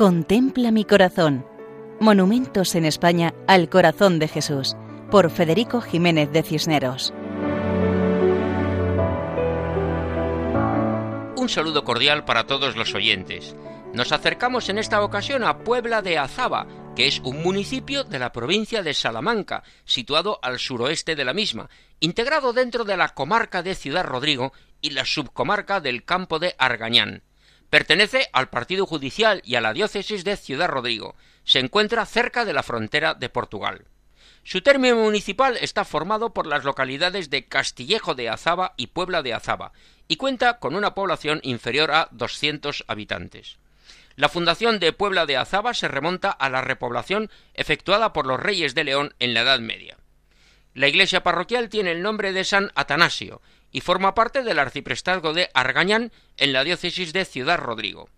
Contempla mi corazón. Monumentos en España al corazón de Jesús, por Federico Jiménez de Cisneros. Un saludo cordial para todos los oyentes. Nos acercamos en esta ocasión a Puebla de Azaba, que es un municipio de la provincia de Salamanca, situado al suroeste de la misma, integrado dentro de la comarca de Ciudad Rodrigo y la subcomarca del campo de Argañán. Pertenece al partido judicial y a la diócesis de Ciudad Rodrigo. Se encuentra cerca de la frontera de Portugal. Su término municipal está formado por las localidades de Castillejo de Azaba y Puebla de Azaba, y cuenta con una población inferior a 200 habitantes. La fundación de Puebla de Azaba se remonta a la repoblación efectuada por los reyes de León en la Edad Media. La iglesia parroquial tiene el nombre de San Atanasio y forma parte del arciprestazgo de Argañán en la diócesis de Ciudad Rodrigo.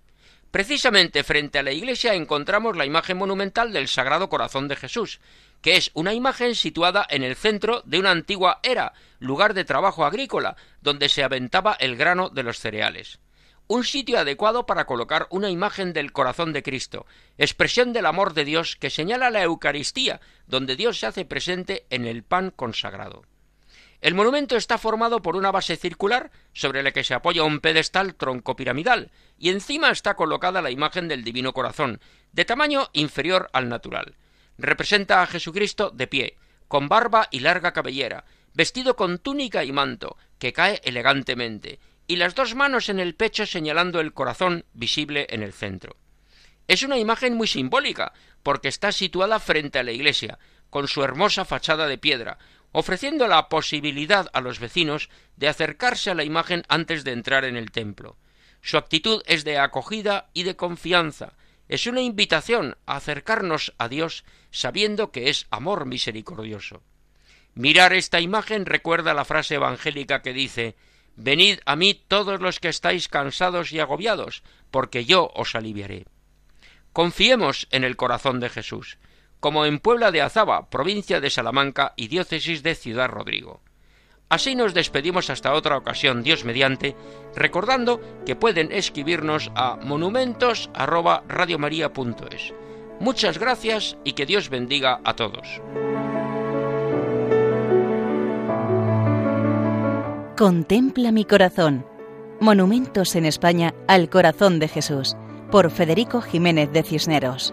Precisamente frente a la iglesia encontramos la imagen monumental del Sagrado Corazón de Jesús, que es una imagen situada en el centro de una antigua era, lugar de trabajo agrícola, donde se aventaba el grano de los cereales. Un sitio adecuado para colocar una imagen del corazón de Cristo, expresión del amor de Dios que señala la Eucaristía, donde Dios se hace presente en el pan consagrado. El monumento está formado por una base circular sobre la que se apoya un pedestal troncopiramidal y encima está colocada la imagen del Divino Corazón, de tamaño inferior al natural. Representa a Jesucristo de pie, con barba y larga cabellera, vestido con túnica y manto, que cae elegantemente, y las dos manos en el pecho señalando el corazón visible en el centro. Es una imagen muy simbólica, porque está situada frente a la iglesia, con su hermosa fachada de piedra, ofreciendo la posibilidad a los vecinos de acercarse a la imagen antes de entrar en el templo. Su actitud es de acogida y de confianza, es una invitación a acercarnos a Dios sabiendo que es amor misericordioso. Mirar esta imagen recuerda la frase evangélica que dice Venid a mí todos los que estáis cansados y agobiados, porque yo os aliviaré. Confiemos en el corazón de Jesús como en Puebla de Azaba, provincia de Salamanca y diócesis de Ciudad Rodrigo. Así nos despedimos hasta otra ocasión, Dios mediante, recordando que pueden escribirnos a monumentos@radiomaria.es. Muchas gracias y que Dios bendiga a todos. Contempla mi corazón. Monumentos en España al corazón de Jesús, por Federico Jiménez de Cisneros.